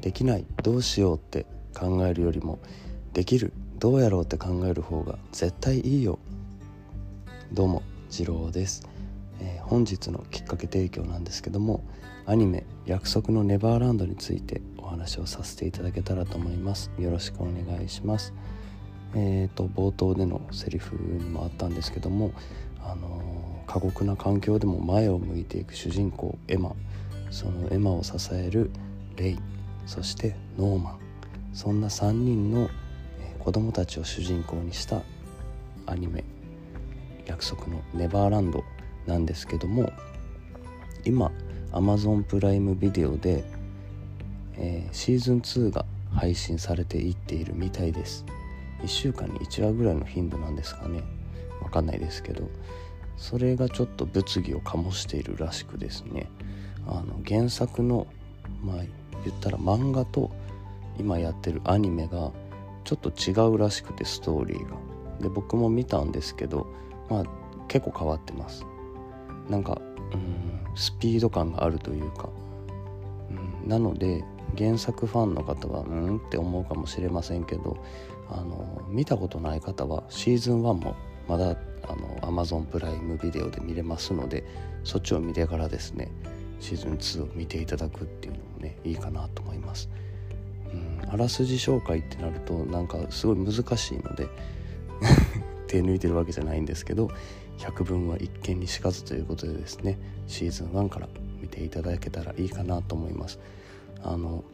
できない。どうしようって考えるよりもできる。どうやろうって考える方が絶対いいよ。どうも次郎です、えー、本日のきっかけ提供なんですけどもアニメ「約束のネバーランド」についてお話をさせていただけたらと思います。よろしくお願いします。えーと、冒頭でのセリフにもあったんですけども、あのー、過酷な環境でも前を向いていく主人公エマ。そのエマを支えるレイ。そしてノーマン。そんな3人の子供たちを主人公にしたアニメ「約束のネバーランド」なんですけども今 Amazon プライムビデオで、えー、シーズン2が配信されていっているみたいです。1週間に1話ぐらいの頻度なんですかね。わかんないですけど。それがちょっと物議を醸しているらしくですね。あの原作のまあ言ったら漫画と今やってるアニメがちょっと違うらしくてストーリーがで僕も見たんですけどまあ結構変わってますなんかうんスピード感があるというか、うん、なので原作ファンの方はうんって思うかもしれませんけどあの見たことない方はシーズン1もまだあの Amazon プライムビデオで見れますのでそっちを見てからですねシーズン2を見ていただくっていうのもねいいかなと思います。うん、あらすじ紹介ってなるとなんかすごい難しいので 手抜いてるわけじゃないんですけど百聞は一見にしかずということでですねシーズン1から見ていただけたらいいかなと思いますあの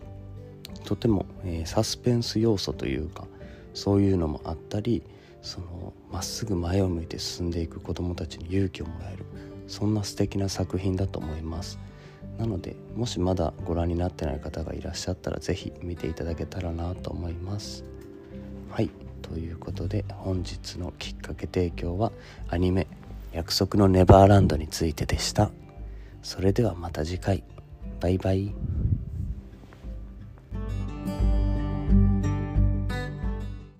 とても、えー、サスペンス要素というかそういうのもあったりそのまっすぐ前を向いて進んでいく子どもたちに勇気をもらえるそんな素敵な作品だと思いますなのでもしまだご覧になってない方がいらっしゃったら是非見ていただけたらなと思います。はい。ということで本日のきっかけ提供はアニメ「約束のネバーランド」についてでした。それではまた次回。バイバイ。